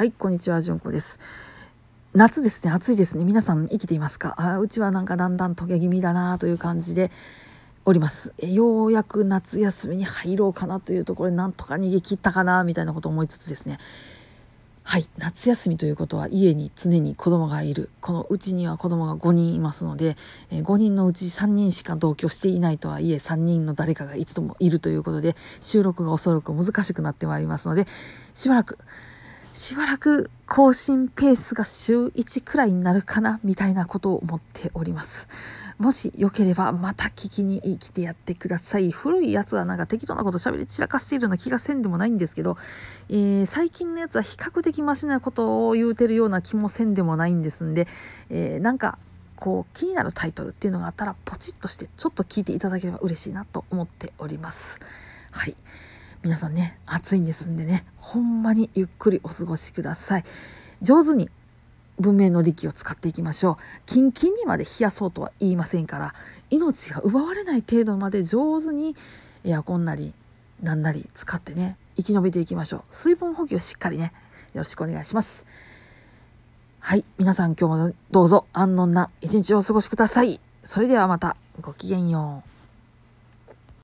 はい、こんにちは、じゅんこです。夏ですね、暑いですね。皆さん生きていますか？あうちはなんかだんだん溶け気味だなという感じでおります。えようやく夏休みに入ろうかなというところで、なんとか逃げ切ったかなみたいなことを思いつつですね。はい、夏休みということは家に常に子供がいる。このうちには子供が5人いますので、え5人のうち3人しか同居していないとはいえ、3人の誰かがいつともいるということで、収録がおそらく難しくなってまいりますので、しばらく、しばらく更新ペースが週1くらいになるかなみたいなことを思っております。もしよければまた聞きに来てやってください。古いやつはなんか適当なこと喋り散らかしているような気がせんでもないんですけど、えー最近のやつは比較的マシなことを言うてるような気もせんでもないんですんで、えーなんかこう気になるタイトルっていうのがあったらポチッとしてちょっと聞いていただければ嬉しいなと思っております。はい。皆さんね、暑いんですんでね、ほんまにゆっくりお過ごしください。上手に文明の利器を使っていきましょう。キンキンにまで冷やそうとは言いませんから、命が奪われない程度まで上手にエアコンなりなんなり使ってね、生き延びていきましょう。水分補給しっかりね、よろしくお願いします。はい。皆さん今日もどうぞ安穏な一日をお過ごしください。それではまたごきげんよう。